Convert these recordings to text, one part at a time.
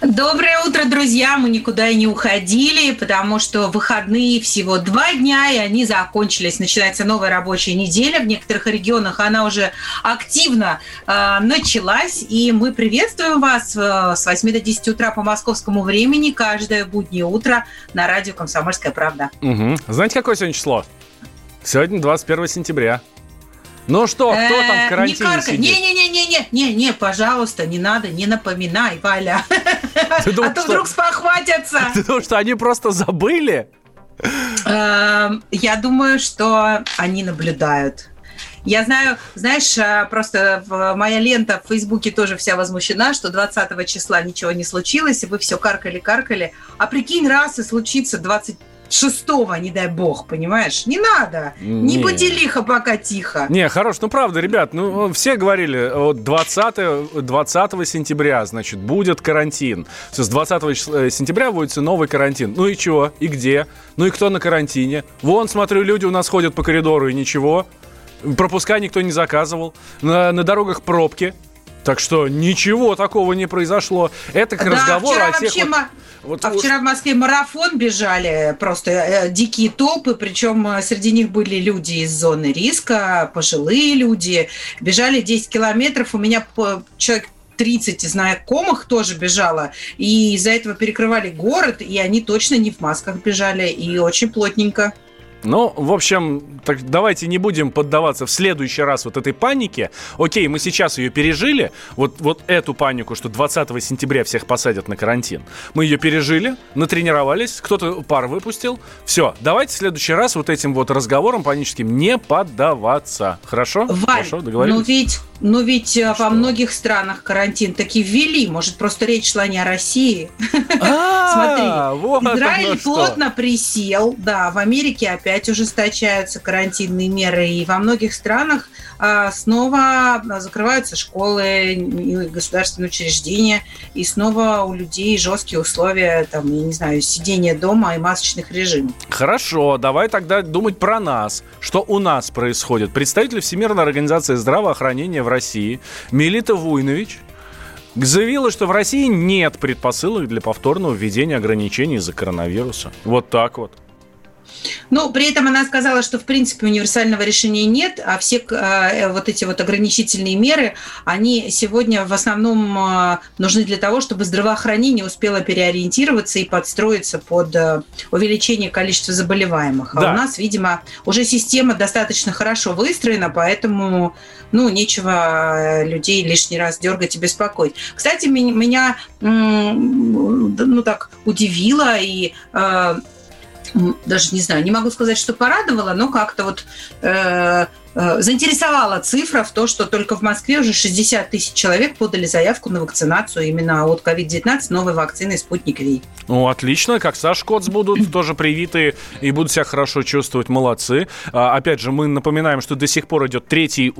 Доброе утро, друзья! Мы никуда и не уходили, потому что выходные всего два дня, и они закончились. Начинается новая рабочая неделя. В некоторых регионах она уже активно э, началась. И мы приветствуем вас э, с 8 до 10 утра по московскому времени каждое буднее утро на радио «Комсомольская правда». Угу. Знаете, какое сегодня число? Сегодня 21 сентября. Ну что, кто там в Э, карантине Не, сидит? не, не, не, не, не, не, не, пожалуйста, не надо, не напоминай, Валя. Ты думал, а то вдруг спохватятся. Потому что они просто забыли? Эм, Я думаю, что они наблюдают. Я знаю, знаешь, э, просто моя лента в Фейсбуке тоже вся возмущена, что 20 числа ничего не случилось, и вы все каркали-каркали. А прикинь, раз и случится 26-го, не дай бог, понимаешь? Не надо. Не Не. буди лихо, пока тихо. Не, хорош, ну правда, ребят, ну все говорили, вот 20, 20 сентября, значит, будет карантин. Все, с 20 числа- э, сентября вводится новый карантин. Ну и чего? И где? Ну и кто на карантине? Вон, смотрю, люди у нас ходят по коридору и ничего. Пропуска никто не заказывал. На, на дорогах пробки. Так что ничего такого не произошло. Это к Да, разговору о тех вот- ма- вот- а вчера в Москве марафон бежали, просто э, дикие толпы, причем э, среди них были люди из зоны риска, пожилые люди. Бежали 10 километров, у меня по- человек 30 знакомых тоже бежало, и из-за этого перекрывали город, и они точно не в масках бежали, и очень плотненько. Ну, в общем, так давайте не будем поддаваться в следующий раз вот этой панике. Окей, мы сейчас ее пережили, вот, вот эту панику, что 20 сентября всех посадят на карантин. Мы ее пережили, натренировались, кто-то пар выпустил. Все, давайте в следующий раз вот этим вот разговорам паническим не поддаваться. Хорошо? Валь, Хорошо, ну договорились? ведь, ну ведь э, во многих странах карантин таки ввели, может, просто речь шла не о России. А, оно Израиль что. плотно присел, да, в Америке опять ужесточаются карантинные меры, и во многих странах а, снова закрываются школы, государственные учреждения, и снова у людей жесткие условия, там, я не знаю, сидения дома и масочных режимов. Хорошо, давай тогда думать про нас. Что у нас происходит? Представитель Всемирной организации здравоохранения в России Мелита Вуйнович заявила, что в России нет предпосылок для повторного введения ограничений из-за коронавируса. Вот так вот. Ну, при этом она сказала, что в принципе универсального решения нет, а все э, вот эти вот ограничительные меры, они сегодня в основном э, нужны для того, чтобы здравоохранение успело переориентироваться и подстроиться под э, увеличение количества заболеваемых. А Да. у нас, видимо, уже система достаточно хорошо выстроена, поэтому, ну, нечего людей лишний раз дергать и беспокоить. Кстати, меня, ну так удивило и даже не знаю, не могу сказать, что порадовало, но как-то вот э, заинтересовала цифра в то, что только в Москве уже 60 тысяч человек подали заявку на вакцинацию именно от COVID-19 новой вакцины «Спутник Ви». Ну, отлично, как Саш Коц будут тоже привиты и будут себя хорошо чувствовать, молодцы. А, опять же, мы напоминаем, что до сих пор идет третий,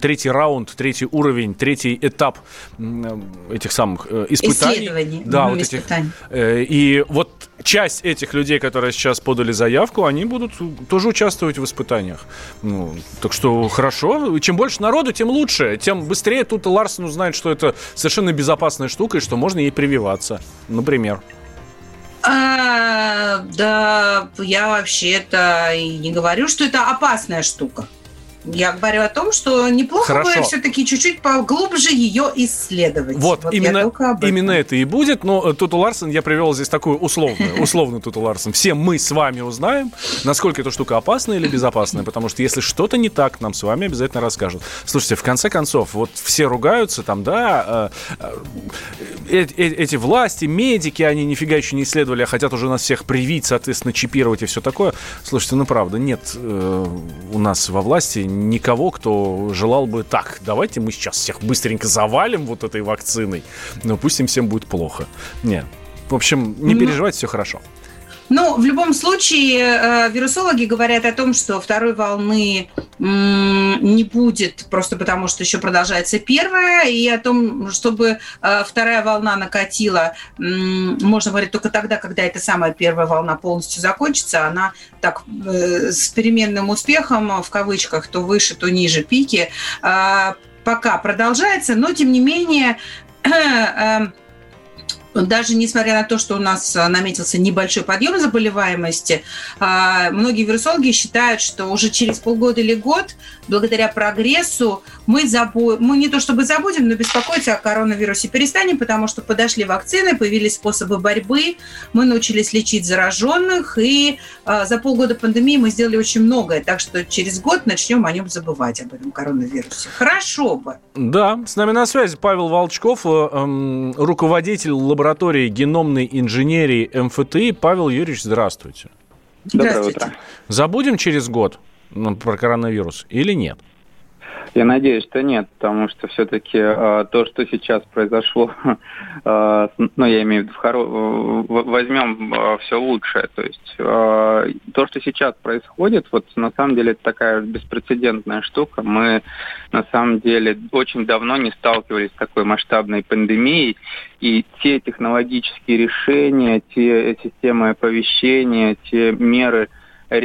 третий раунд, третий уровень, третий этап м, этих самых э, испытаний. Исследований. Да, вот этих. испытаний. Э, И вот часть этих людей, которые сейчас подали заявку, они будут тоже участвовать в испытаниях. Ну, так что хорошо. И Чем больше народу, тем лучше. Тем быстрее тут Ларсон узнает, что это совершенно безопасная штука и что можно ей прививаться. Например. А, да, я вообще-то и не говорю, что это опасная штука. Я говорю о том, что неплохо Хорошо. бы все-таки чуть-чуть поглубже ее исследовать. Вот, я именно, именно это и будет. Но э, Туту Ларсон я привел здесь такую условную, условную Туту Ларсон. Все мы с вами узнаем, насколько эта штука опасная или безопасная. Потому что если что-то не так, нам с вами обязательно расскажут. Слушайте, в конце концов, вот все ругаются там, да, э, э, э, эти власти, медики, они нифига еще не исследовали, а хотят уже нас всех привить, соответственно, чипировать и все такое. Слушайте, ну правда, нет э, у нас во власти никого, кто желал бы так, давайте мы сейчас всех быстренько завалим вот этой вакциной, но пусть им всем будет плохо. Нет. В общем, не ну, переживайте, все хорошо. Ну, в любом случае, э, вирусологи говорят о том, что второй волны не будет, просто потому что еще продолжается первая, и о том, чтобы э, вторая волна накатила, можно говорить только тогда, когда эта самая первая волна полностью закончится. Она так э, с переменным успехом, в кавычках, то выше, то ниже пики, пока продолжается, но тем не менее даже несмотря на то, что у нас а, наметился небольшой подъем заболеваемости, а, многие вирусологи считают, что уже через полгода или год, благодаря прогрессу, мы, забу... мы не то чтобы забудем, но беспокоиться о коронавирусе перестанем, потому что подошли вакцины, появились способы борьбы, мы научились лечить зараженных, и а, за полгода пандемии мы сделали очень многое, так что через год начнем о нем забывать, об этом коронавирусе. Хорошо бы. Да, с нами на связи Павел Волчков, э, эм, руководитель лаборатории лаборатории геномной инженерии МФТИ. Павел Юрьевич, здравствуйте. Доброе утро. Забудем через год ну, про коронавирус или нет? Я надеюсь, что нет, потому что все-таки э, то, что сейчас произошло, э, ну, я имею в виду, хоро... возьмем э, все лучшее. То есть э, то, что сейчас происходит, вот на самом деле это такая беспрецедентная штука. Мы на самом деле очень давно не сталкивались с такой масштабной пандемией, и те технологические решения, те системы оповещения, те меры,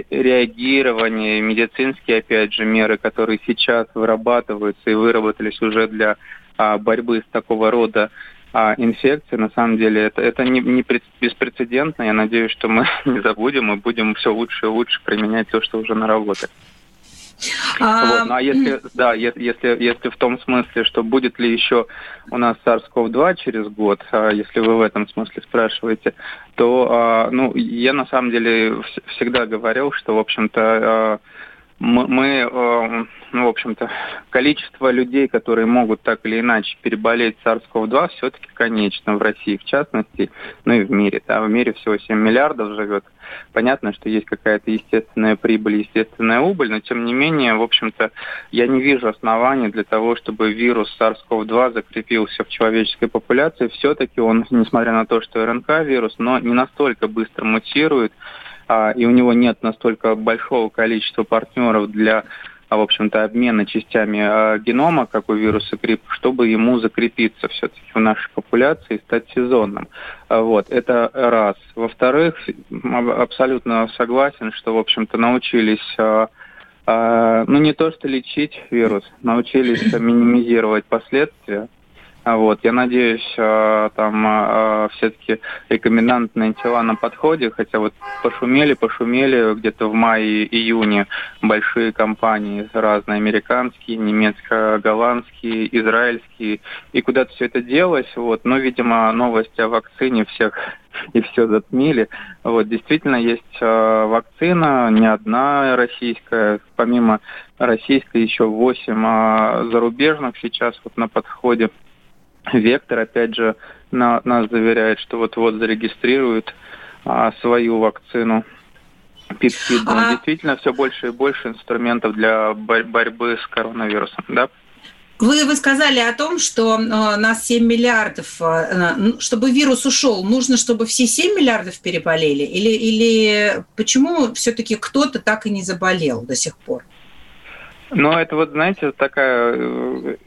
реагирование, медицинские, опять же, меры, которые сейчас вырабатываются и выработались уже для а, борьбы с такого рода а, инфекцией, на самом деле, это, это не, не беспрецедентно. Я надеюсь, что мы не забудем и будем все лучше и лучше применять то, что уже наработали. А... Вот. Ну, а если, да, если, если, если в том смысле, что будет ли еще у нас SARS-CoV-2 через год, а, если вы в этом смысле спрашиваете, то, а, ну, я на самом деле всегда говорил, что, в общем-то, мы, мы э, ну, в общем-то, количество людей, которые могут так или иначе переболеть SARS-CoV-2, все-таки конечно в России, в частности, ну и в мире. Да, в мире всего 7 миллиардов живет. Понятно, что есть какая-то естественная прибыль, естественная убыль, но тем не менее, в общем-то, я не вижу оснований для того, чтобы вирус SARS-CoV-2 закрепился в человеческой популяции. Все-таки он, несмотря на то, что РНК-вирус, но не настолько быстро мутирует, и у него нет настолько большого количества партнеров для а, в общем-то, обмена частями а, генома, как у вируса грипп, чтобы ему закрепиться все-таки в нашей популяции и стать сезонным. Вот, это раз. Во-вторых, абсолютно согласен, что, в общем-то, научились ну, не то что лечить вирус, научились минимизировать последствия. А вот, я надеюсь, а, там а, все-таки рекомендантные тела на подходе, хотя вот пошумели, пошумели где-то в мае-июне большие компании разные, американские, немецко-голландские, израильские, и куда-то все это делось, вот, но, видимо, новости о вакцине всех и все затмили. Вот, действительно, есть э, вакцина, не одна российская, помимо российской еще восемь э, зарубежных сейчас вот на подходе. Вектор, опять же, на, нас заверяет, что вот-вот зарегистрирует а, свою вакцину пептидную. А... Действительно, все больше и больше инструментов для борьбы с коронавирусом, да? Вы, вы сказали о том, что э, нас 7 миллиардов, э, чтобы вирус ушел, нужно, чтобы все 7 миллиардов переболели? Или, или почему все-таки кто-то так и не заболел до сих пор? Ну, это вот, знаете, такая, э,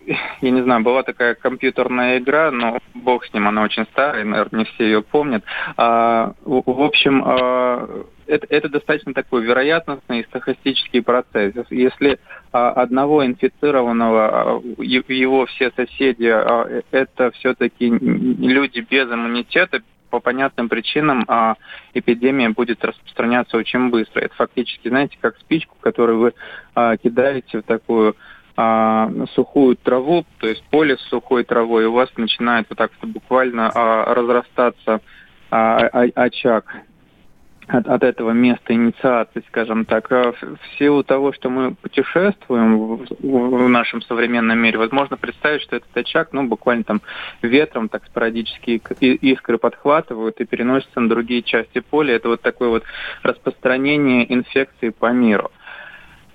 я не знаю, была такая компьютерная игра, но бог с ним, она очень старая, наверное, не все ее помнят. А, в общем, а, это, это достаточно такой вероятностный и стахастический процесс. Если а, одного инфицированного, а, его все соседи, а, это все-таки люди без иммунитета, по понятным причинам а, эпидемия будет распространяться очень быстро. Это фактически, знаете, как спичку, которую вы а, кидаете в такую а, сухую траву, то есть поле с сухой травой, и у вас начинает вот так буквально а, разрастаться а, а, очаг от, от этого места инициации, скажем так. А в, силу того, что мы путешествуем в, в нашем современном мире, возможно представить, что этот очаг, ну, буквально там ветром так спорадически искры подхватывают и переносятся на другие части поля. Это вот такое вот распространение инфекции по миру.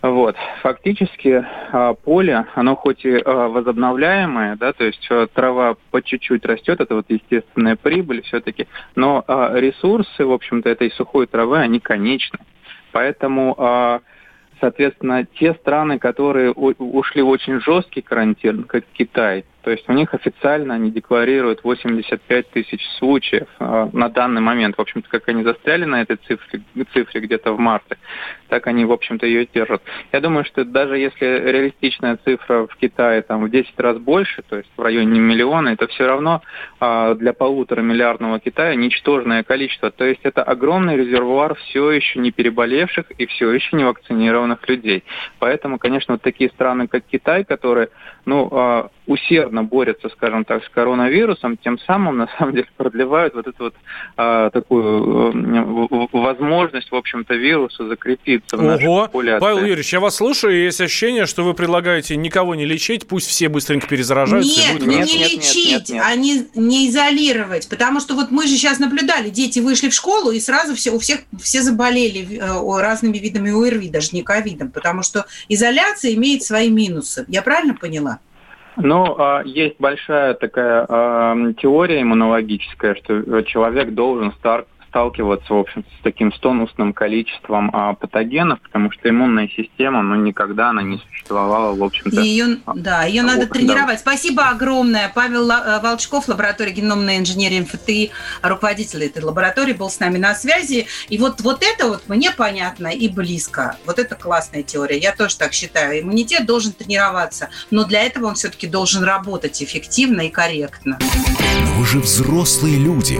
Вот. Фактически а, поле, оно хоть и а, возобновляемое, да, то есть а, трава по чуть-чуть растет, это вот естественная прибыль все-таки, но ресурсы, в общем-то, этой сухой травы, они конечны. Поэтому Соответственно, те страны, которые ушли в очень жесткий карантин, как Китай, то есть у них официально они декларируют 85 тысяч случаев э, на данный момент. В общем-то, как они застряли на этой цифре, цифре где-то в марте, так они, в общем-то, ее держат. Я думаю, что даже если реалистичная цифра в Китае там в 10 раз больше, то есть в районе миллиона, это все равно э, для полутора миллиардного Китая ничтожное количество. То есть это огромный резервуар все еще не переболевших и все еще не вакцинированных людей. Поэтому, конечно, вот такие страны, как Китай, которые ну, э, усердно борются, скажем так, с коронавирусом, тем самым, на самом деле, продлевают вот эту вот а, такую а, возможность, в общем-то, вируса закрепиться в нашей Ого. популяции. Павел Юрьевич, я вас слушаю, и есть ощущение, что вы предлагаете никого не лечить, пусть все быстренько перезаражаются. Нет, и не, будет не нет, лечить, нет, нет. а не, не изолировать. Потому что вот мы же сейчас наблюдали, дети вышли в школу, и сразу все, у всех все заболели э, разными видами ОРВИ, даже не ковидом, потому что изоляция имеет свои минусы. Я правильно поняла? Ну, а, есть большая такая теория иммунологическая, что человек должен стар сталкиваться, в общем с таким стонусным количеством а, патогенов, потому что иммунная система, ну, никогда она не существовала, в общем-то. Ее, да, ее того, надо тренировать. Спасибо огромное. Павел э, Волчков, лаборатория геномной инженерии МФТИ, руководитель этой лаборатории, был с нами на связи. И вот, вот это вот мне понятно и близко. Вот это классная теория. Я тоже так считаю. Иммунитет должен тренироваться, но для этого он все-таки должен работать эффективно и корректно. Но вы же взрослые люди.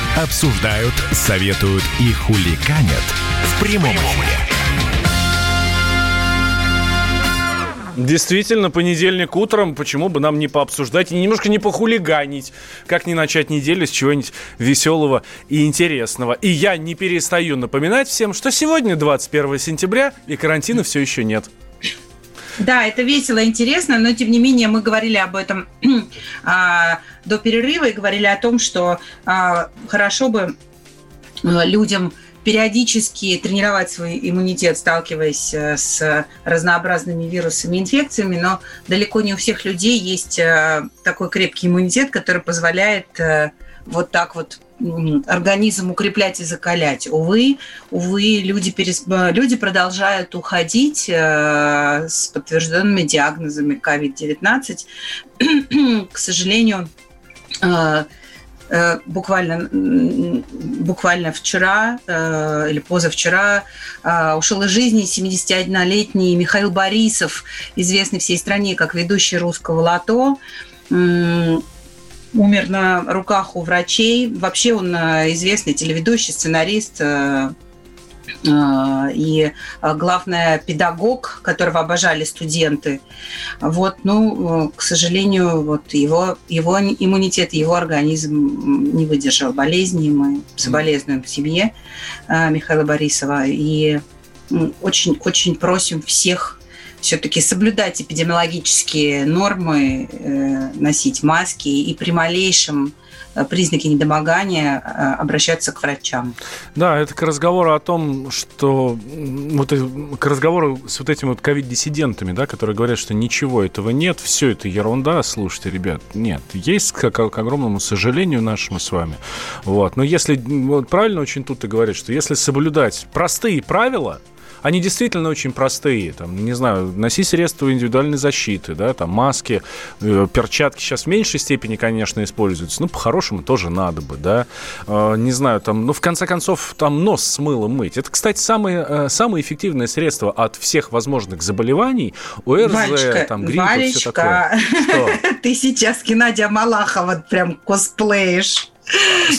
обсуждают, советуют и хуликанят в прямом эфире. Действительно, понедельник утром, почему бы нам не пообсуждать и немножко не похулиганить, как не начать неделю с чего-нибудь веселого и интересного. И я не перестаю напоминать всем, что сегодня 21 сентября и карантина все еще нет. Да, это весело, интересно, но тем не менее мы говорили об этом а, до перерыва и говорили о том, что а, хорошо бы а, людям периодически тренировать свой иммунитет, сталкиваясь э, с разнообразными вирусами и инфекциями, но далеко не у всех людей есть э, такой крепкий иммунитет, который позволяет э, вот так вот организм укреплять и закалять. Увы, увы, люди, перес... э, люди продолжают уходить э, с подтвержденными диагнозами COVID-19. К сожалению, э, буквально, буквально вчера или позавчера ушел из жизни 71-летний Михаил Борисов, известный всей стране как ведущий русского лото. Умер на руках у врачей. Вообще он э, известный телеведущий, сценарист, э, э, и главное педагог, которого обожали студенты. Вот, ну, к сожалению, вот его, его иммунитет, его организм не выдержал болезни. Мы соболезнуем в семье Михаила Борисова и м, очень, очень просим всех все-таки соблюдать эпидемиологические нормы, э, носить маски и при малейшем э, признаке недомогания э, обращаться к врачам. Да, это к разговору о том, что вот к разговору с вот этими вот ковид-диссидентами, да, которые говорят, что ничего этого нет, все это ерунда. Слушайте, ребят, нет, есть к, к огромному сожалению нашему с вами. Вот, но если вот правильно очень тут и говорят, что если соблюдать простые правила, они действительно очень простые. Там, не знаю, носи средства индивидуальной защиты, да, там маски, э, перчатки сейчас в меньшей степени, конечно, используются. Ну, по-хорошему тоже надо бы, да. Э, не знаю, там, ну, в конце концов, там нос с мылом мыть. Это, кстати, самое, э, самое эффективное средство от всех возможных заболеваний. ОРЗ, Валечка, там, грипп все такое. Что? ты сейчас Геннадия Малахова прям косплеишь.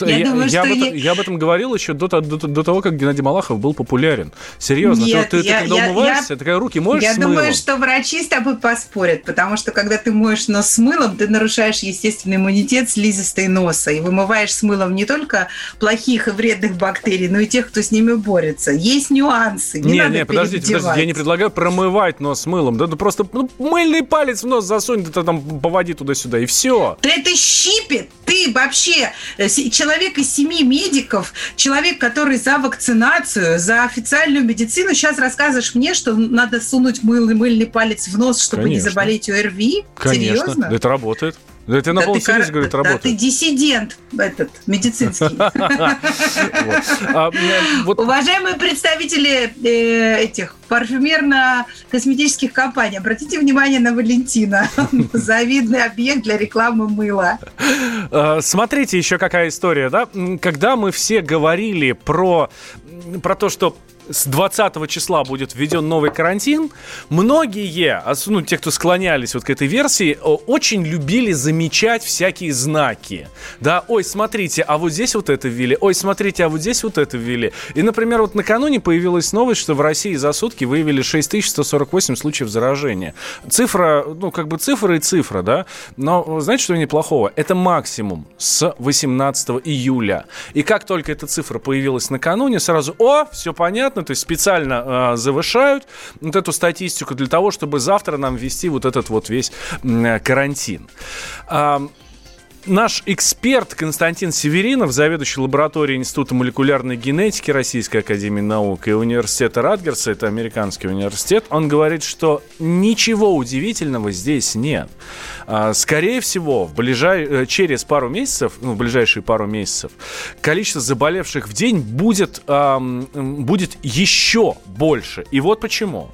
Я, я, думаю, я, об этом, я об этом говорил еще до, до, до того, как Геннадий Малахов был популярен. Серьезно, Нет, ты, ты, я, ты когда я, умываешься, я, руки моешь Я с думаю, что врачи с тобой поспорят, потому что когда ты моешь нос с мылом, ты нарушаешь естественный иммунитет слизистой носа и вымываешь с мылом не только плохих и вредных бактерий, но и тех, кто с ними борется. Есть нюансы. Не, не, надо не, подождите, подождите, я не предлагаю промывать нос с мылом. Да, ну просто ну, мыльный палец в нос засунь, да там по воде туда-сюда, и все. Да это щипет. Ты вообще человек из семи медиков, человек, который за вакцинацию, за официальную медицину, сейчас рассказываешь мне, что надо сунуть мыльный, мыльный палец в нос, чтобы Конечно. не заболеть ОРВИ? Конечно, Серьезно? это работает. Да это на Да кор- говорю, это да работает. ты диссидент этот, медицинский. А, вот Уважаемые представители э, этих парфюмерно-косметических компаний, обратите внимание на Валентина. Завидный объект для рекламы мыла. Э, Смотрите еще какая история, да? Когда мы все говорили про, про то, что с 20 числа будет введен новый карантин, многие, ну, те, кто склонялись вот к этой версии, очень любили замечать всякие знаки. Да, ой, смотрите, а вот здесь вот это ввели, ой, смотрите, а вот здесь вот это ввели. И, например, вот накануне появилась новость, что в России за сутки выявили 6148 случаев заражения. Цифра, ну, как бы цифра и цифра, да? Но знаете, что неплохого? Это максимум с 18 июля. И как только эта цифра появилась накануне, сразу, о, все понятно, то есть специально э, завышают вот эту статистику для того, чтобы завтра нам ввести вот этот вот весь м, карантин. А, Наш эксперт Константин Северинов, заведующий лабораторией Института молекулярной генетики Российской Академии Наук и университета Радгерса, это американский университет, он говорит, что ничего удивительного здесь нет. А, Скорее всего, в ближай... э, через пару месяцев, ну, в ближайшие пару месяцев, количество заболевших в день будет, ам, м, будет еще больше. И вот почему.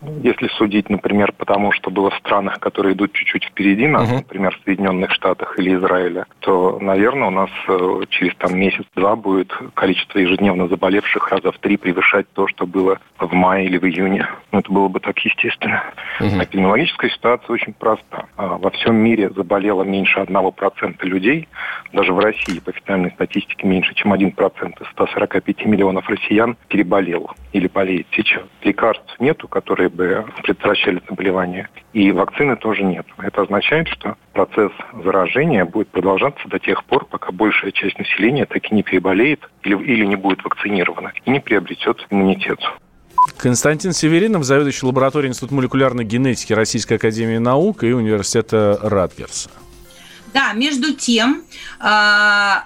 Если судить, например, по тому, что было в странах, которые идут чуть-чуть впереди нас, Мгм. например, в Соединенных Штатах или Израиле, то, наверное, у нас э, через там месяц-два будет количество ежедневно заболевших раза в три превышать то, что было в мае или в июне. Ну, это было бы так естественно. А Эпидемиологическая ситуация очень проста. А, Во всем мире заболело меньше 1% людей, даже в России по официальной статистике меньше, чем 1% из 145 миллионов россиян переболел или болеет сейчас. Лекарств нету, которые бы предотвращали заболевание, и вакцины тоже нет. Это означает, что процесс заражения будет продолжаться до тех пор, пока большая часть населения так и не переболеет или, или не будет вакцинирована и не приобретет иммунитет. Константин Северинов, заведующий лабораторией Института молекулярной генетики Российской Академии Наук и университета Радгерса. Да, между тем, а,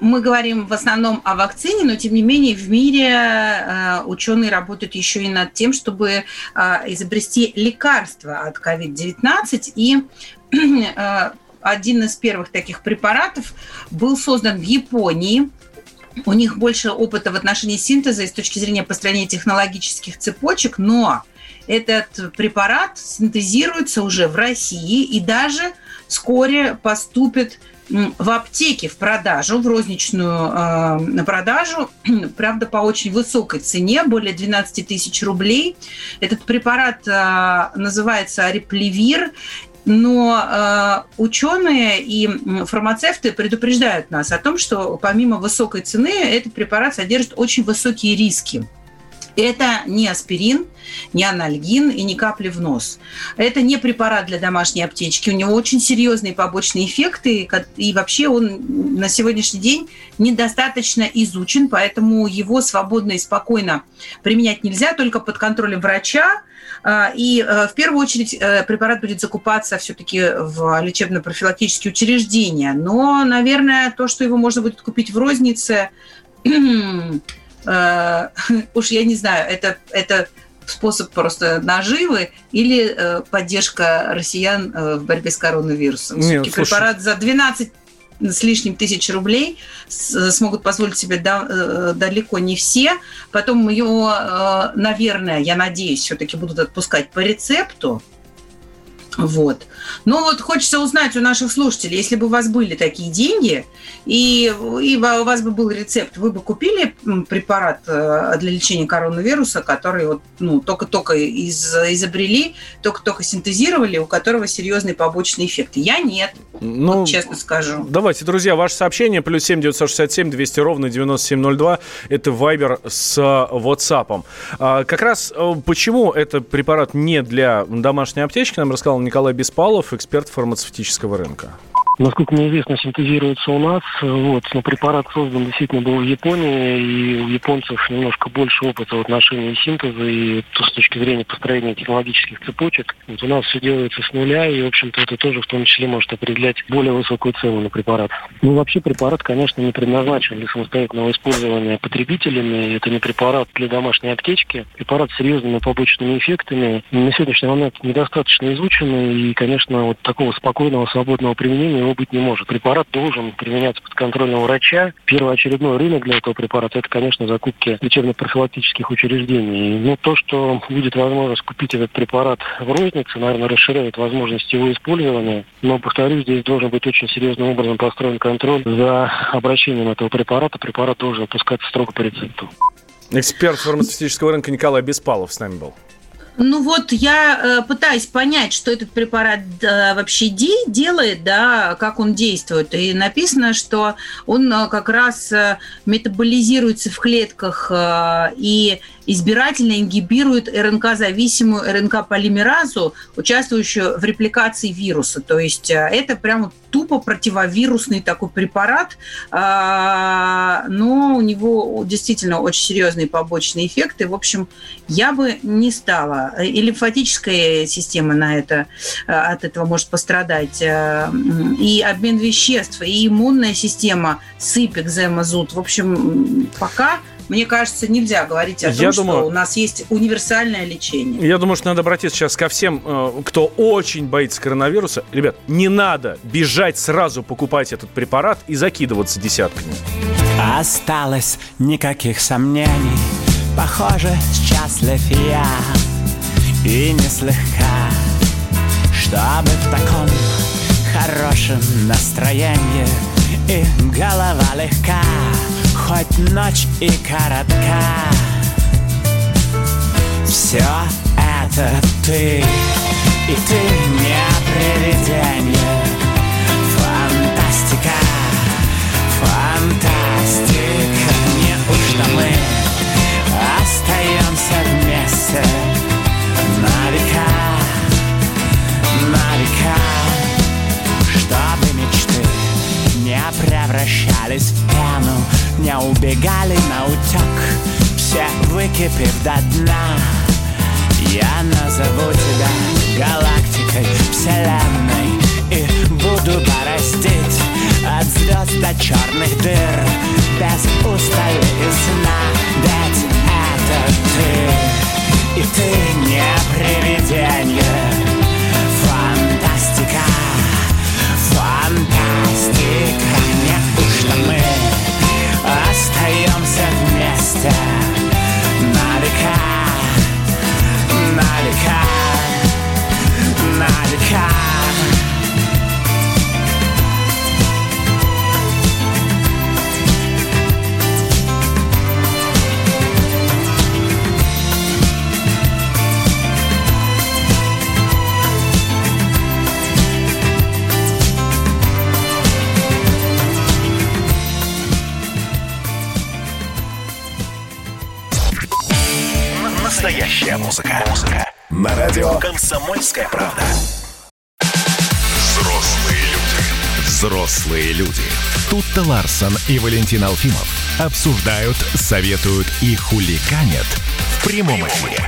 мы говорим в основном о вакцине, но тем не менее в мире а, ученые работают еще и над тем, чтобы а, изобрести лекарство от COVID-19. И а, один из первых таких препаратов был создан в Японии. У них больше опыта в отношении синтеза и с точки зрения построения технологических цепочек, но этот препарат синтезируется уже в России и даже вскоре поступит в аптеке в продажу, в розничную э, продажу, правда, по очень высокой цене, более 12 тысяч рублей. Этот препарат э, называется Реплевир, но э, ученые и фармацевты предупреждают нас о том, что помимо высокой цены этот препарат содержит очень высокие риски. Это не аспирин, не анальгин и не капли в нос. Это не препарат для домашней аптечки. У него очень серьезные побочные эффекты, и вообще он на сегодняшний день недостаточно изучен, поэтому его свободно и спокойно применять нельзя, только под контролем врача. А, И э, в первую очередь э, препарат будет закупаться все-таки в лечебно-профилактические учреждения. Но, наверное, то, что его можно будет купить в рознице, э, уж я не знаю, это, это способ просто наживы или э, поддержка россиян э, в борьбе с коронавирусом. Не, Всё-таки слушай. препарат за 12 с лишним тысяч рублей с- смогут позволить себе да- э, далеко не все. Потом его, э, наверное, я надеюсь, все-таки будут отпускать по рецепту. Вот. Ну вот хочется узнать у наших слушателей, если бы у вас были такие деньги, и, и у вас бы был рецепт, вы бы купили препарат э, для лечения коронавируса, который вот, ну, только-только из, изобрели, только-только синтезировали, у которого серьезные побочные эффекты? Я нет, ну, вот честно скажу. Давайте, друзья, ваше сообщение, плюс 7 967 200 ровно 9702, это Вайбер с WhatsApp. А, как раз э, почему этот препарат не для домашней аптечки, нам рассказал Николай Беспалов, эксперт фармацевтического рынка. Насколько мне известно, синтезируется у нас. Вот, но препарат создан действительно был в Японии, и у японцев немножко больше опыта в отношении синтеза и то, с точки зрения построения технологических цепочек. Вот у нас все делается с нуля, и, в общем-то, это тоже в том числе может определять более высокую цену на препарат. Ну, вообще препарат, конечно, не предназначен для самостоятельного использования потребителями. Это не препарат для домашней аптечки. Препарат с серьезными побочными эффектами. На сегодняшний момент недостаточно изученный, и, конечно, вот такого спокойного, свободного применения его быть не может. Препарат должен применяться под контролем врача. Первоочередной рынок для этого препарата – это, конечно, закупки лечебно-профилактических учреждений. Но то, что будет возможность купить этот препарат в рознице, наверное, расширяет возможности его использования. Но, повторюсь, здесь должен быть очень серьезным образом построен контроль за обращением этого препарата. Препарат должен выпускаться строго по рецепту. Эксперт фармацевтического рынка Николай Беспалов с нами был. Ну вот я э, пытаюсь понять, что этот препарат э, вообще де- делает, да, как он действует. И написано, что он э, как раз э, метаболизируется в клетках э, и избирательно ингибирует РНК-зависимую РНК-полимеразу, участвующую в репликации вируса. То есть э, это прямо тупо противовирусный такой препарат, а, но у него действительно очень серьезные побочные эффекты. В общем, я бы не стала. И лимфатическая система на это, э, от этого может пострадать. Э, и обмен веществ, и иммунная система, сыпь, экзема, зуд. В общем, пока мне кажется, нельзя говорить о том, я что думаю, у нас есть универсальное лечение. Я думаю, что надо обратиться сейчас ко всем, э, кто очень боится коронавируса. Ребят, не надо бежать сразу покупать этот препарат и закидываться десятками. Осталось никаких сомнений. Похоже, счастлив я и не слегка, чтобы в таком хорошем настроении и голова легка хоть ночь и коротка. Все это ты, и ты не привидение. Фантастика, фантастика. Неужто мы остаемся вместе. На века, на века. Чтобы мечты не превращались в пену не убегали на утек Все выкипев до дна Я назову тебя галактикой, вселенной И буду бороздить от звезд до черных дыр Без устали и сна Ведь это ты И ты не привидение Фантастика Фантастика Неужто мы остаемся вместе на века, на века, на века. Настоящая музыка. Музыка. На радио «Комсомольская правда». Взрослые люди. Взрослые люди. Тут-то Ларсон и Валентин Алфимов обсуждают, советуют и хуликанят в прямом эфире.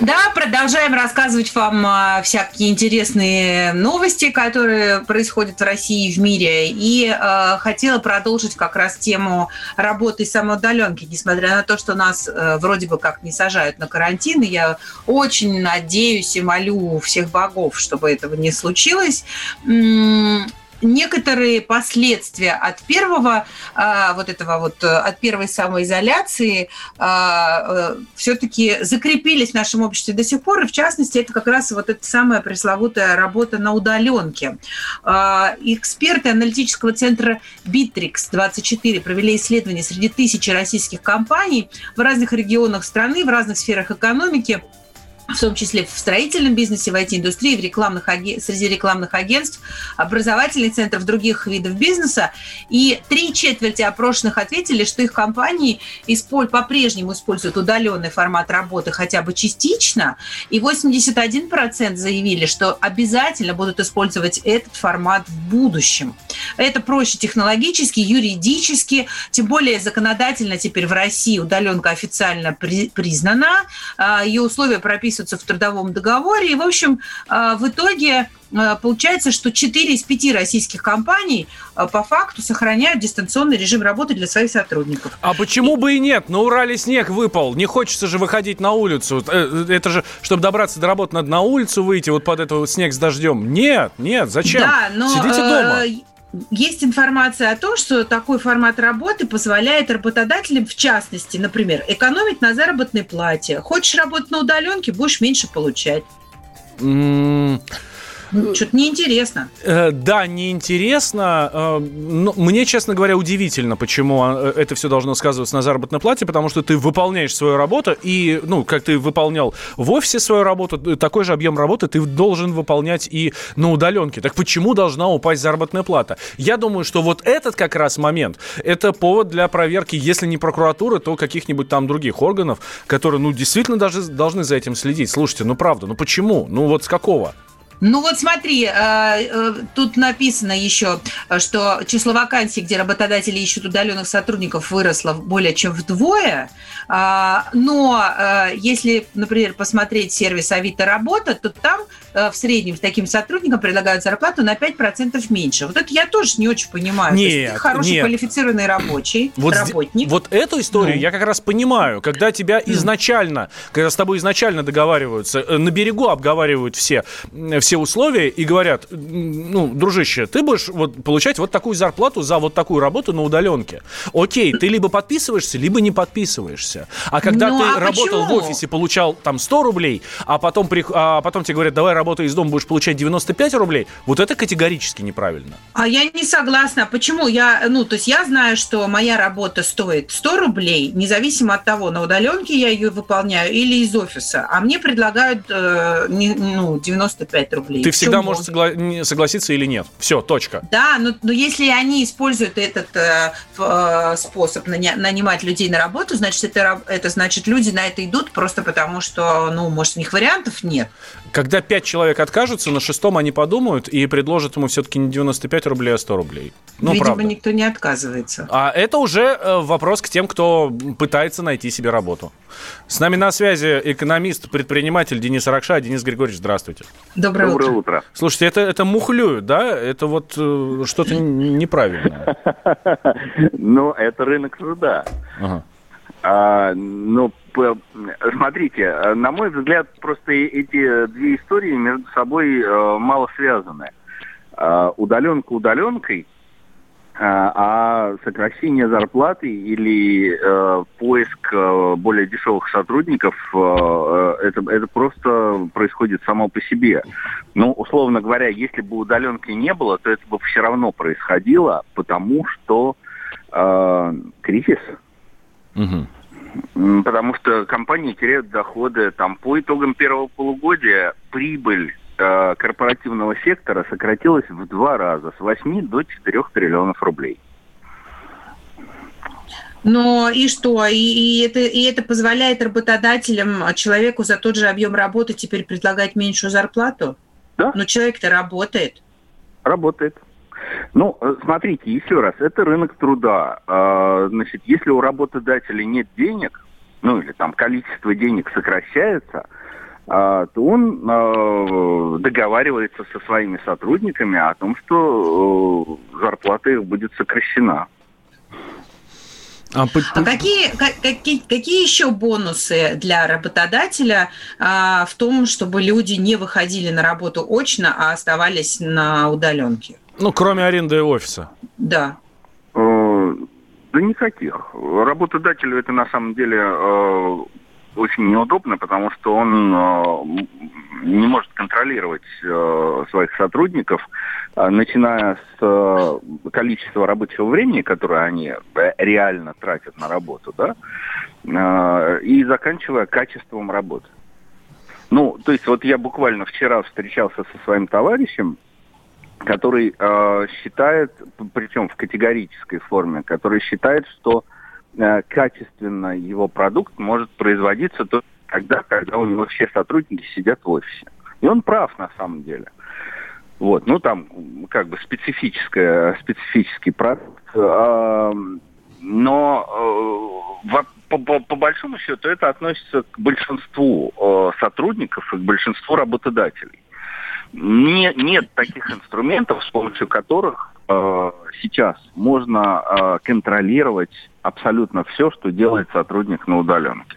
Да, продолжаем рассказывать вам а, всякие интересные новости, которые происходят в России и в мире. И э, хотела продолжить как раз тему работы самоудаленки, несмотря на то, что нас э, вроде бы как не сажают на карантин. И я очень надеюсь и молю всех богов, чтобы этого не случилось. Некоторые последствия от первого а, вот этого вот э, от первой самоизоляции а, э, все-таки закрепились в нашем обществе до сих пор, и в частности это как раз вот эта самая пресловутая работа на удаленке. А, эксперты аналитического центра Bittrex 24 провели исследование среди тысячи российских компаний в разных регионах страны, в разных сферах экономики в том числе в строительном бизнесе, в IT-индустрии, в рекламных, среди рекламных агентств, образовательных центров, других видов бизнеса. И три четверти опрошенных ответили, что их компании по-прежнему используют удаленный формат работы хотя бы частично, и 81% заявили, что обязательно будут использовать этот формат в будущем. Это проще технологически, юридически, тем более законодательно теперь в России удаленка официально при, признана, а, ее условия прописаны прописываются в трудовом договоре. И, в общем, э, в итоге э, получается, что 4 из 5 российских компаний э, по факту сохраняют дистанционный режим работы для своих сотрудников. А почему бы и нет? На Урале снег выпал. Не хочется же выходить на улицу. Это же, чтобы добраться до работы, надо на улицу выйти, вот под этот снег с дождем. Нет, нет, зачем? Да, но... Сидите дома есть информация о том, что такой формат работы позволяет работодателям, в частности, например, экономить на заработной плате. Хочешь работать на удаленке, будешь меньше получать. Что-то неинтересно. Э, да, неинтересно. Э, но мне, честно говоря, удивительно, почему э, это все должно сказываться на заработной плате, потому что ты выполняешь свою работу, и, ну, как ты выполнял в офисе свою работу, такой же объем работы ты должен выполнять и на удаленке. Так почему должна упасть заработная плата? Я думаю, что вот этот как раз момент, это повод для проверки, если не прокуратуры, то каких-нибудь там других органов, которые, ну, действительно даже должны за этим следить. Слушайте, ну, правда, ну почему? Ну, вот с какого? Ну вот смотри, э, э, тут написано еще, что число вакансий, где работодатели ищут удаленных сотрудников, выросло более чем вдвое. А, но э, если, например, посмотреть сервис Авито Работа, то там в среднем таким сотрудникам предлагают зарплату на 5% меньше. Вот это я тоже не очень понимаю. Нет, То есть ты хороший нет. квалифицированный рабочий, вот работник. Вот эту историю ну. я как раз понимаю, когда тебя изначально, когда с тобой изначально договариваются, на берегу обговаривают все, все условия и говорят, ну, дружище, ты будешь вот получать вот такую зарплату за вот такую работу на удаленке. Окей, ты либо подписываешься, либо не подписываешься. А когда ну, ты а работал почему? в офисе, получал там 100 рублей, а потом, при, а потом тебе говорят, давай работай из дома, будешь получать 95 рублей, вот это категорически неправильно. А я не согласна. Почему? Я, ну, то есть я знаю, что моя работа стоит 100 рублей, независимо от того, на удаленке я ее выполняю или из офиса, а мне предлагают э, ну, 95 рублей. Ты всегда можешь согла- согласиться или нет. Все, точка. Да, но, но если они используют этот э, э, способ нанимать людей на работу, значит, это, это значит, люди на это идут просто потому, что, ну, может, у них вариантов нет. Когда пять человек откажутся, на шестом они подумают и предложат ему все-таки не 95 рублей, а 100 рублей. Ну, Видимо, правда. никто не отказывается. А это уже э, вопрос к тем, кто пытается найти себе работу. С нами на связи экономист, предприниматель Денис Ракша. Денис Григорьевич, здравствуйте. Доброе, Доброе утро. утро. Слушайте, это, это мухлюют, да? Это вот э, что-то неправильное. Ну, это рынок труда. А, ну, смотрите, на мой взгляд, просто эти две истории между собой э, мало связаны. А, удаленка удаленкой, а, а сокращение зарплаты или э, поиск э, более дешевых сотрудников, это, это просто происходит само по себе. Ну, условно говоря, если бы удаленки не было, то это бы все равно происходило, потому что кризис. Угу. Потому что компании теряют доходы. Там по итогам первого полугодия прибыль Э, корпоративного сектора сократилась в два раза, с 8 до 4 триллионов рублей. Но и что? И, и, это, и это позволяет работодателям, а, человеку за тот же объем работы теперь предлагать меньшую зарплату? Да. Но человек-то работает. Работает. Ну, э, смотрите, еще раз, это рынок труда. А, значит, если у работодателя нет денег, ну или там количество денег сокращается – а, то он а, договаривается со своими сотрудниками о том, что э, зарплата их будет сокращена. А, а какие, какие, какие еще бонусы для работодателя а, в том, чтобы люди не выходили на работу очно, а оставались на удаленке? Ну, кроме аренды офиса. Да. Э, Да никаких. Работодателю это на самом деле э, очень неудобно, потому что он э, не может контролировать э, своих сотрудников, э, начиная с э, количества рабочего времени, которое они реально тратят на работу, да, э, и заканчивая качеством работы. Ну, то есть вот я буквально вчера встречался со своим товарищем, который э, считает, причем в категорической форме, который считает, что э, качественно его продукт может производиться только тогда, когда у него все сотрудники сидят в офисе. И он прав на самом деле. Вот, ну там как бы специфическая, специфический продукт. э, но э, по, по- по большому счету это относится к большинству э, сотрудников и к большинству работодателей. Не- нет таких инструментов, с помощью которых э, сейчас можно э, контролировать абсолютно все, что делает сотрудник на удаленке.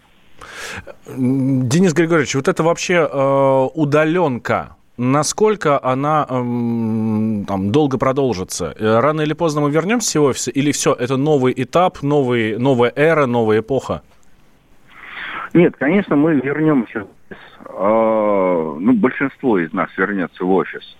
Денис Григорьевич, вот это вообще э, удаленка, насколько она эм, там, долго продолжится? Э, Рано или поздно мы вернемся в офис? Или все, это новый этап, новый, новая эра, новая эпоха? Нет, конечно, мы вернемся. Э, ну, большинство из нас вернется в офис.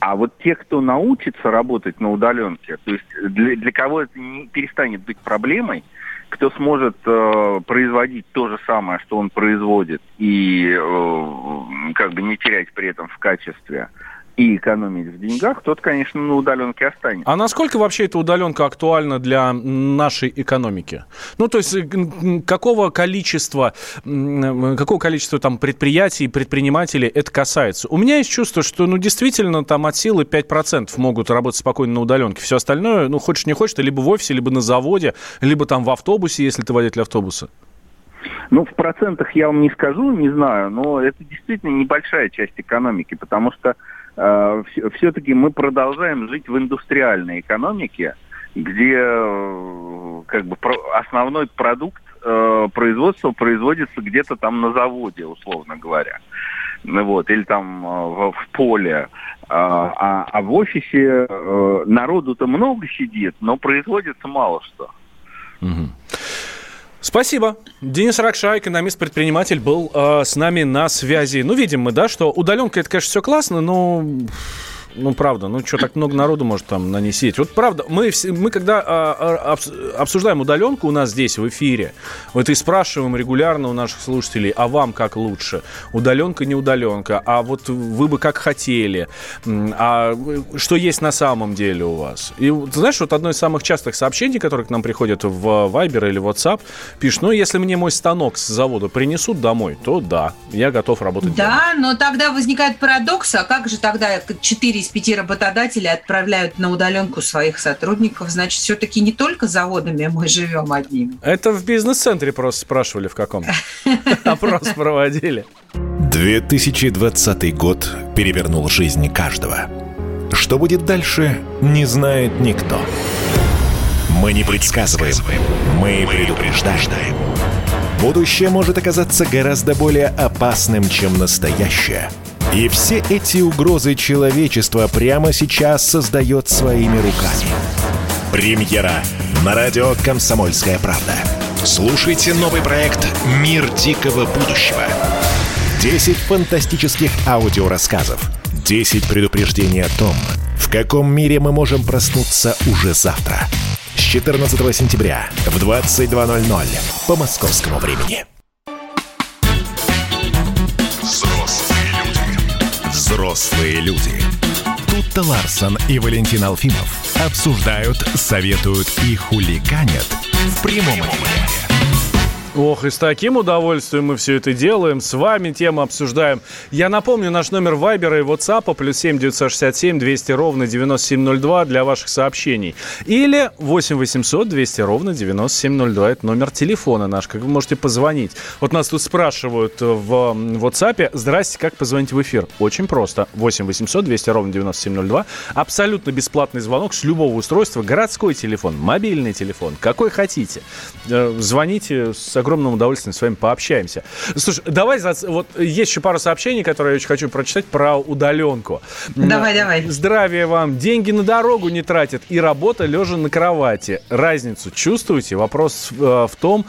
А вот те, кто научится работать на удаленке, то есть для, для кого это не перестанет быть проблемой, кто сможет э, производить то же самое, что он производит, и э, как бы не терять при этом в качестве и экономить в деньгах, тот, конечно, на удаленке останется. А насколько вообще эта удаленка актуальна для нашей экономики? Ну, то есть, э, какого количества, м, какого количества там предприятий, предпринимателей это касается? У меня есть чувство, что, ну, действительно, там от силы 5% могут работать спокойно на удаленке. Все остальное, ну, хочешь не хочешь, ты либо в офисе, либо на заводе, либо там в автобусе, если ты водитель автобуса. Ну, в процентах я вам не скажу, не знаю, но это действительно небольшая часть экономики, потому что все-таки мы продолжаем жить в индустриальной экономике, где э, как бы основной продукт э, производства производится где-то там на заводе, условно говоря. Ну вот, или там э, в, в поле. А, а- а в офисе народу-то много сидит, но производится мало что. Спасибо. Денис Ракша, экономист-предприниматель, был э, с нами на связи. Ну, видим мы, да, что удаленка, это, конечно, все классно, но... Ну, правда, ну что, так много народу может там на ней сидеть. Вот правда, мы, мы когда а, а, обс- обсуждаем удаленку у нас здесь в эфире, вот и спрашиваем регулярно у наших слушателей, а вам как лучше? Удаленка, не удаленка? А вот вы бы как хотели? А что есть на самом деле у вас? И знаешь, вот одно из самых частых сообщений, которые к нам приходят в Viber или WhatsApp, пишет, ну, если мне мой станок с завода принесут домой, то да, я готов работать дома. Да, но тогда возникает парадокс, а как же тогда 4 из 5 работодателей отправляют на удаленку своих сотрудников? Значит, все-таки не только заводами мы живем одними. Это в бизнес-центре просто спрашивали в каком. Опрос проводили. 2020 год перевернул жизнь каждого. Что будет дальше, не знает никто. Мы не предсказываем, мы предупреждаем. Будущее может оказаться гораздо более опасным, чем настоящее. И все эти угрозы человечество прямо сейчас создает своими руками. Премьера на радио «Комсомольская правда». Слушайте новый проект «Мир дикого будущего». 10 фантастических аудиорассказов. 10 предупреждений о том, в каком мире мы можем проснуться уже завтра. С 14 сентября в 22.00 по московскому времени. Взрослые люди. Тут-то Ларсон и Валентин Алфимов обсуждают, советуют и хуликанят в прямом эфире. Ох, и с таким удовольствием мы все это делаем. С вами тему обсуждаем. Я напомню, наш номер Вайбера и WhatsApp плюс 7 967 200 ровно 9702 для ваших сообщений. Или 8 800 200 ровно 9702. Это номер телефона наш, как вы можете позвонить. Вот нас тут спрашивают в WhatsApp. Здрасте, как позвонить в эфир? Очень просто. 8 800 200 ровно 9702. Абсолютно бесплатный звонок с любого устройства. Городской телефон, мобильный телефон, какой хотите. Э, Звоните со огромным удовольствием с вами пообщаемся. Слушай, давай, за- вот есть еще пару сообщений, которые я очень хочу прочитать про удаленку. Давай, давай. Здравия вам. Деньги на дорогу не тратят и работа лежа на кровати. Разницу чувствуете? Вопрос э, в том,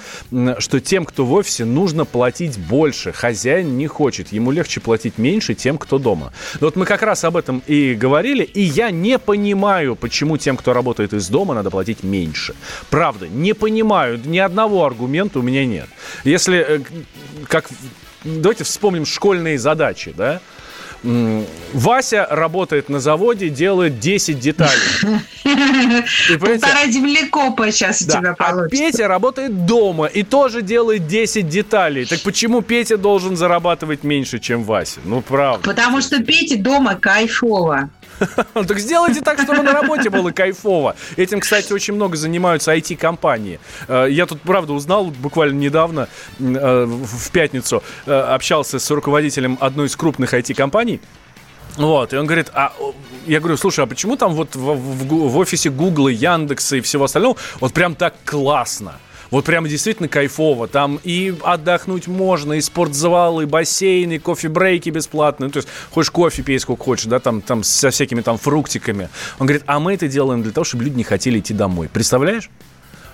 что тем, кто в офисе, нужно платить больше. Хозяин не хочет. Ему легче платить меньше тем, кто дома. Ну Вот мы как раз об этом и говорили, и я не понимаю, почему тем, кто работает из дома, надо платить меньше. Правда, не понимаю. Ни одного аргумента у меня нет. Если, э, как... Давайте вспомним школьные задачи, да? Вася работает на заводе, делает 10 деталей. И, Полтора землекопа сейчас у тебя а получится. Петя работает дома и тоже делает 10 деталей. Так почему Петя должен зарабатывать меньше, чем Вася? Ну, правда. Потому что Пете дома кайфово. Ну, Так сделайте так, чтобы на работе было кайфово. Этим, кстати, очень много занимаются IT-компании. Э, Я тут, правда, узнал буквально недавно, э, в пятницу, э, общался с руководителем одной из крупных IT-компаний. Вот, и он говорит, а я говорю, слушай, а почему там вот в, в в офисе Гугла, Яндекса и всего остального вот прям так классно? Вот прямо действительно кайфово. Там и отдохнуть можно, и спортзал, и бассейн, и кофе-брейки бесплатные. Ну, то есть хочешь кофе пей сколько хочешь, да, там, там со всякими там фруктиками. Он говорит, а мы это делаем для того, чтобы люди не хотели идти домой. Представляешь?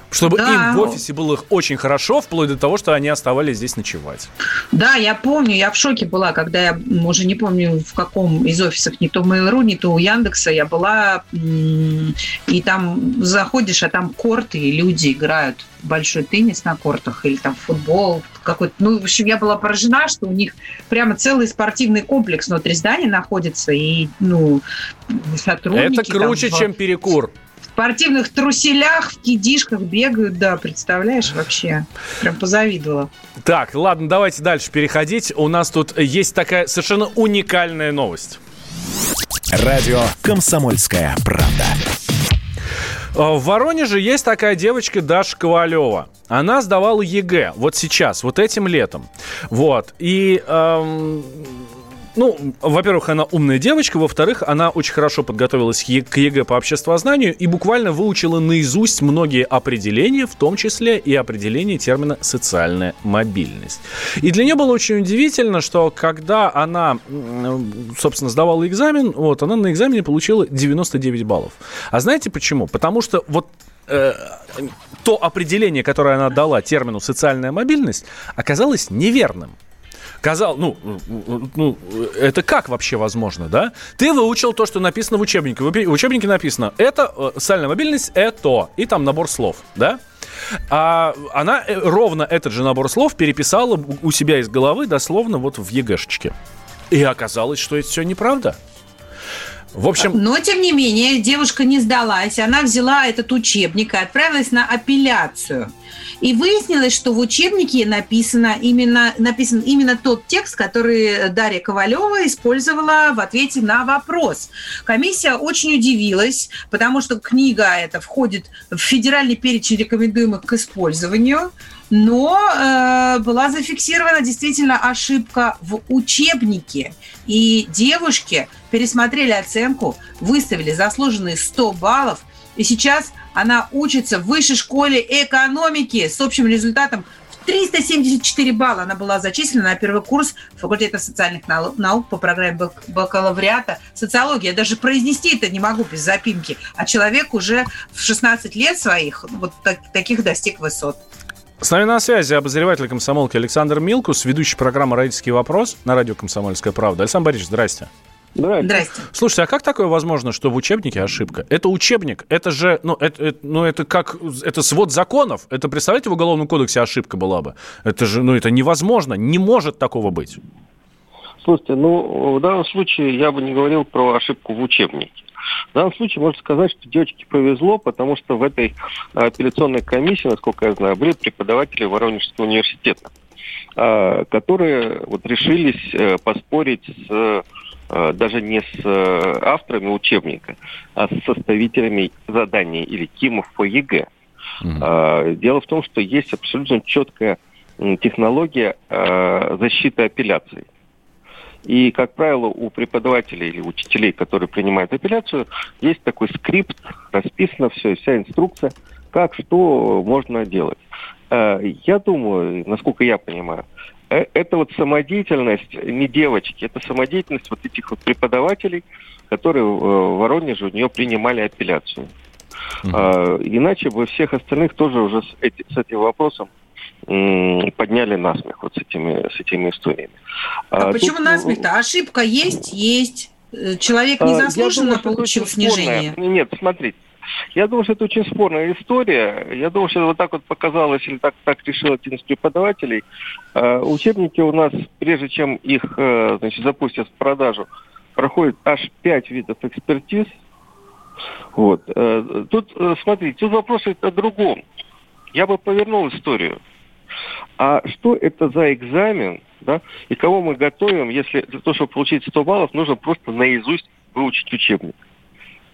Чтобы Да. им в офисе было очень хорошо, вплоть до того, что они оставались здесь ночевать. Да, я помню, я в шоке была, когда я уже не помню в каком из офисов, не то Mail.ru, не то у Яндекса, я была, и там заходишь, а там корты, и люди играют в большой теннис на кортах, или там футбол какой-то. Ну, в общем, я была поражена, что у них прямо целый спортивный комплекс внутри здания находится, и, ну, сотрудники... это круче, там чем перекур. Спортивных труселях, в кедишках бегают, да, представляешь, вообще, прям позавидовала. Так, ладно, давайте дальше переходить. У нас тут есть такая совершенно уникальная новость. Радио «Комсомольская правда». Э, В Воронеже есть такая девочка Даша Ковалева. Она сдавала ЕГЭ вот сейчас, вот этим летом. Вот. И, эм, ну, во-первых, она умная девочка, во-вторых, она очень хорошо подготовилась к ЕГЭ по обществознанию и буквально выучила наизусть многие определения, в том числе и определение термина «социальная мобильность». И для нее было очень удивительно, что когда она, собственно, сдавала экзамен, вот, она на экзамене получила 99 баллов. А знаете почему? Потому что вот э, то определение, которое она дала термину «социальная мобильность», оказалось неверным. Казал, ну, ну, это как вообще возможно, да? Ты выучил то, что написано в учебнике. В учеб- в учебнике написано, это э, социальная мобильность, это, и там набор слов, да? А она э, ровно этот же набор слов переписала у себя из головы дословно вот в ЕГЭшечке. И оказалось, что это все неправда. В общем, Но, тем не менее, девушка не сдалась. Она взяла этот учебник и отправилась на апелляцию. И выяснилось, что в учебнике написано именно, написан именно тот текст, который Дарья Ковалева использовала в ответе на вопрос. Комиссия очень удивилась, потому что книга эта входит в федеральный перечень рекомендуемых к использованию. Но э, была зафиксирована действительно ошибка в учебнике. И девушки пересмотрели оценку, выставили заслуженные 100 баллов. И сейчас она учится в высшей школе экономики с общим результатом в 374 балла. Она была зачислена на первый курс факультета социальных нау- наук по программе бак- бакалавриата социологии. Я даже произнести это не могу без запинки. А человек уже в 16 лет своих вот так- таких достиг высот. С нами на связи обозреватель комсомолки Александр Милкус, ведущий программы «Родительский вопрос» на радио «Комсомольская правда». Александр Борисович, здрасте. Здрасте. Слушайте, а как такое возможно, что в учебнике ошибка? Это учебник, это же, ну, это, это- ну, это как, это свод законов. Это, представляете, в Уголовном кодексе ошибка была бы. Это же, ну, это невозможно, не может такого быть. Слушайте, ну, в данном случае я бы не говорил про ошибку в учебнике. В данном случае можно сказать, что девочке повезло, потому что в этой а, апелляционной комиссии, насколько я знаю, были преподаватели Воронежского университета, а, которые вот решились э, поспорить с э, даже не с э, авторами учебника, а с составителями заданий или КИМов по ЕГЭ. А, Дело в том, что есть абсолютно четкая технология защиты апелляций. И, как правило, у преподавателей или учителей, которые принимают апелляцию, есть такой скрипт, расписано все, вся инструкция, как, что можно делать. Э, Я думаю, насколько я понимаю, э, это вот самодеятельность не девочки, это самодеятельность вот этих вот преподавателей, которые э, в Воронеже у нее принимали апелляцию. А, Иначе бы всех остальных тоже уже с, эти- с этим вопросом подняли насмех вот с этими, с этими историями. А, А почему тут, насмех-то? Ошибка есть, есть. Э, Человек А, незаслуженно думаю, что это получил снижение. спорная- Нет, смотрите. Я думаю, что это очень спорная история. Я думаю, что вот так вот показалось, или так, так решил один из преподавателей. Э, учебники у нас, прежде чем их э, значит, запустят в продажу, проходит аж пять видов экспертиз. Вот. Э, Тут, э, смотрите, тут вопрос о другом. Я бы повернул историю. А что это за экзамен, да, и кого мы готовим, если для того, чтобы получить 100 баллов, нужно просто наизусть выучить учебник?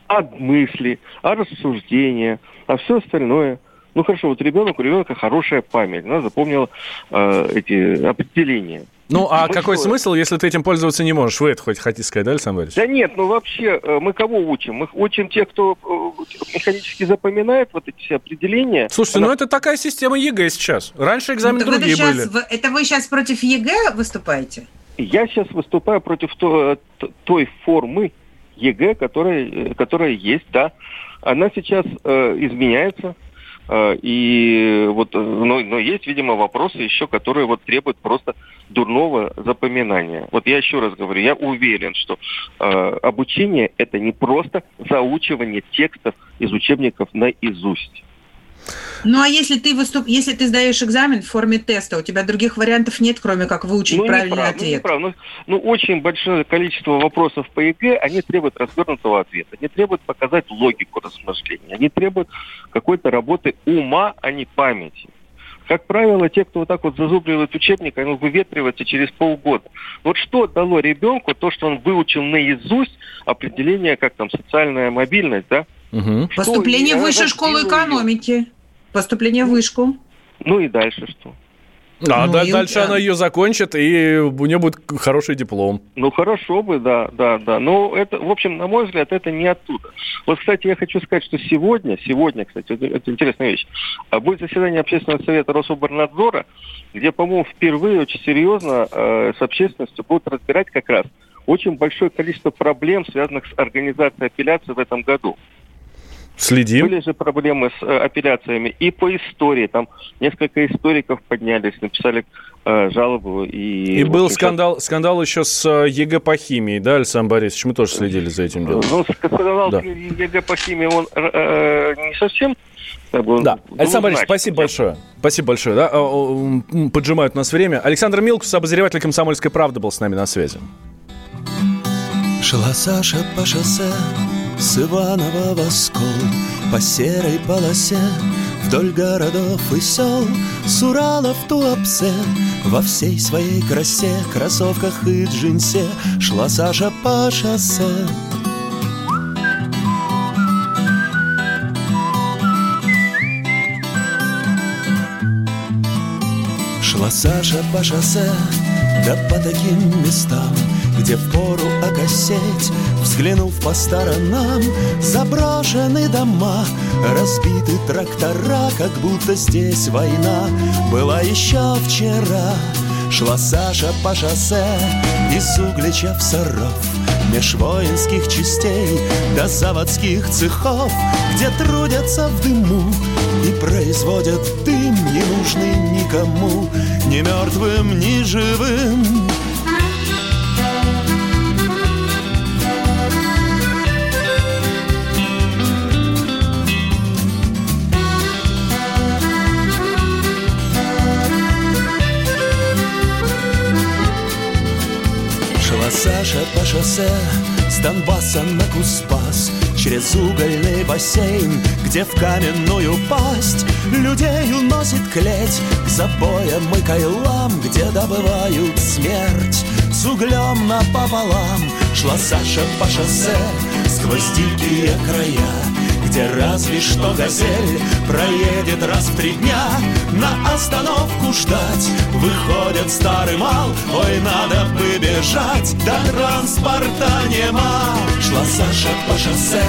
А мысли, а рассуждения, а все остальное. Ну хорошо, вот ребенок, у ребенка хорошая память, она запомнила э, эти определения. Ну, а Ну, какой смысл, если ты этим пользоваться не можешь? Вы это хоть хотите сказать, да, Александр Борисович? Да нет, ну вообще, э, мы кого учим? Мы учим тех, кто э, механически запоминает вот эти все определения. Слушайте, ну это такая система ЕГЭ сейчас. Раньше экзамены Ну, так это, другие щас были. вы- это вы сейчас против ЕГЭ выступаете? Я сейчас выступаю против то- т- той формы ЕГЭ, которая, э, которая есть, да. Она сейчас э, изменяется. Э, и вот, но, но есть, видимо, вопросы еще, которые вот требуют просто дурного запоминания. Вот я еще раз говорю, я уверен, что э, обучение это не просто заучивание текстов из учебников наизусть. Ну а если ты выступ... если ты сдаешь экзамен в форме теста, у тебя других вариантов нет, кроме как выучить Ну, правильный неправ- ну, ответ. неправ- ну, ну, очень большое количество вопросов по ЕГЭ, они требуют развернутого ответа, они требуют показать логику размышления, они требуют какой-то работы ума, а не памяти. Как правило, те, кто вот так вот зазубривает учебник, они выветриваются через полгода. Вот что дало ребенку то, что он выучил наизусть определение, как там, социальная мобильность, да? Что Поступление в высшую школу развило её. экономики. Поступление в вышку. Ну и дальше что? А Ну, да- дальше да. она ее закончит, и у нее будет хороший диплом. Ну, хорошо бы, да, да, да. Но это, в общем, на мой взгляд, это не оттуда. Вот, кстати, я хочу сказать, что сегодня, сегодня, кстати, это, это интересная вещь, а, будет заседание Общественного совета Рособорнадзора, где, по-моему, впервые очень серьезно э, с общественностью будут разбирать как раз очень большое количество проблем, связанных с организацией апелляции в этом году. Следим. Были же проблемы с э, апелляциями и по истории. Там несколько историков поднялись, написали э, жалобу. И, И был скандал, скандал еще с э, ЕГЭ по химии, да, Александр Борисович? Мы тоже следили за этим делом. Ну, скандал Да. ЕГЭ по химии, он э, не совсем... Да, ну, Александр Борисович, спасибо большое. Спасибо большое. Да? М, Поджимают у нас время. Александр Милкус, обозреватель «Комсомольской правды», был с нами на связи. Шла Саша по шоссе с Иванова в По серой полосе вдоль городов и сел С Урала в Туапсе во всей своей красе Кроссовках и джинсе шла Саша по шоссе. Шла Саша по шоссе, да по таким местам, Где впору окосеть, взглянув по сторонам, Заброшены дома, разбиты трактора, Как будто здесь война была еще вчера. Шла Саша по шоссе из Углича в Саров, Меж воинских частей до заводских цехов, Где трудятся в дыму и производят дым, не нужный никому, ни мертвым, ни живым. Саша по шоссе с Донбасса на Куспас Через угольный бассейн, где в каменную пасть Людей уносит клеть. К забоям и кайлам Где добывают смерть. С углем напополам Шла Саша по шоссе сквозь дикие края где разве что газель проедет раз в три дня. На остановку ждать. Выходит старый мал. Ой, надо бы бежать, да транспорта нема. Шла Саша по шоссе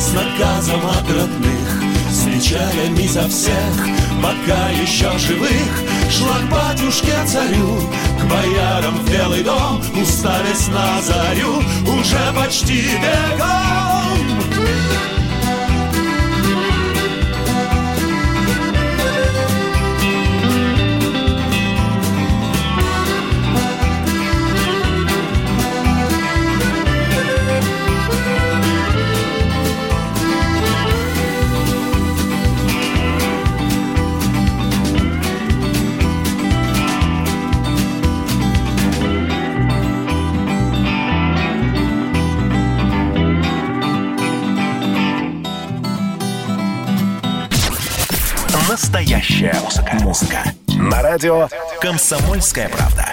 с наказом от родных. С печалями за всех, пока еще живых. Шла к батюшке царю, к боярам в Белый дом, уставясь на зарю, уже почти бегом. Настоящая музыка. Музыка. На радио «Комсомольская правда».